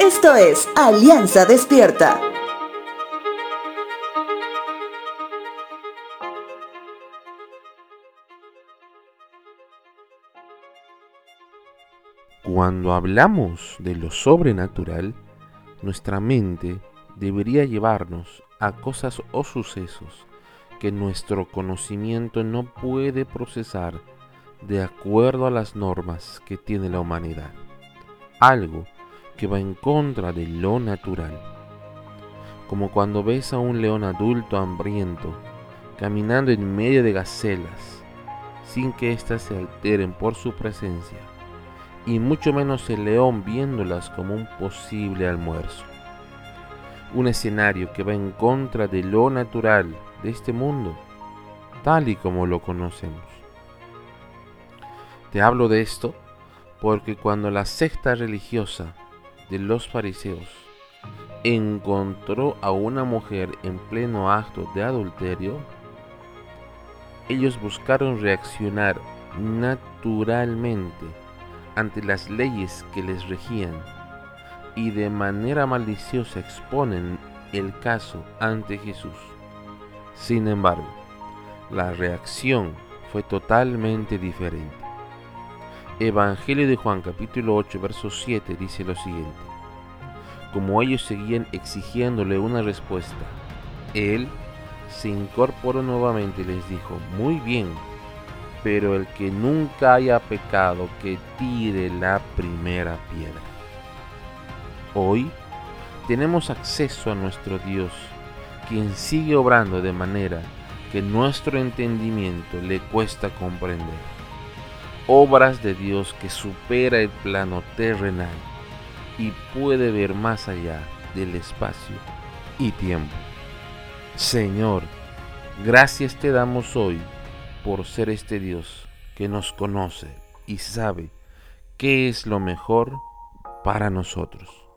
Esto es Alianza Despierta. Cuando hablamos de lo sobrenatural, nuestra mente debería llevarnos a cosas o sucesos que nuestro conocimiento no puede procesar de acuerdo a las normas que tiene la humanidad. Algo que va en contra de lo natural. Como cuando ves a un león adulto hambriento caminando en medio de gacelas sin que éstas se alteren por su presencia, y mucho menos el león viéndolas como un posible almuerzo. Un escenario que va en contra de lo natural de este mundo, tal y como lo conocemos. Te hablo de esto porque cuando la secta religiosa de los fariseos encontró a una mujer en pleno acto de adulterio, ellos buscaron reaccionar naturalmente ante las leyes que les regían y de manera maliciosa exponen el caso ante Jesús. Sin embargo, la reacción fue totalmente diferente. Evangelio de Juan capítulo 8 verso 7 dice lo siguiente. Como ellos seguían exigiéndole una respuesta, él se incorporó nuevamente y les dijo, muy bien, pero el que nunca haya pecado, que tire la primera piedra. Hoy tenemos acceso a nuestro Dios, quien sigue obrando de manera que nuestro entendimiento le cuesta comprender. Obras de Dios que supera el plano terrenal y puede ver más allá del espacio y tiempo. Señor, gracias te damos hoy por ser este Dios que nos conoce y sabe qué es lo mejor para nosotros.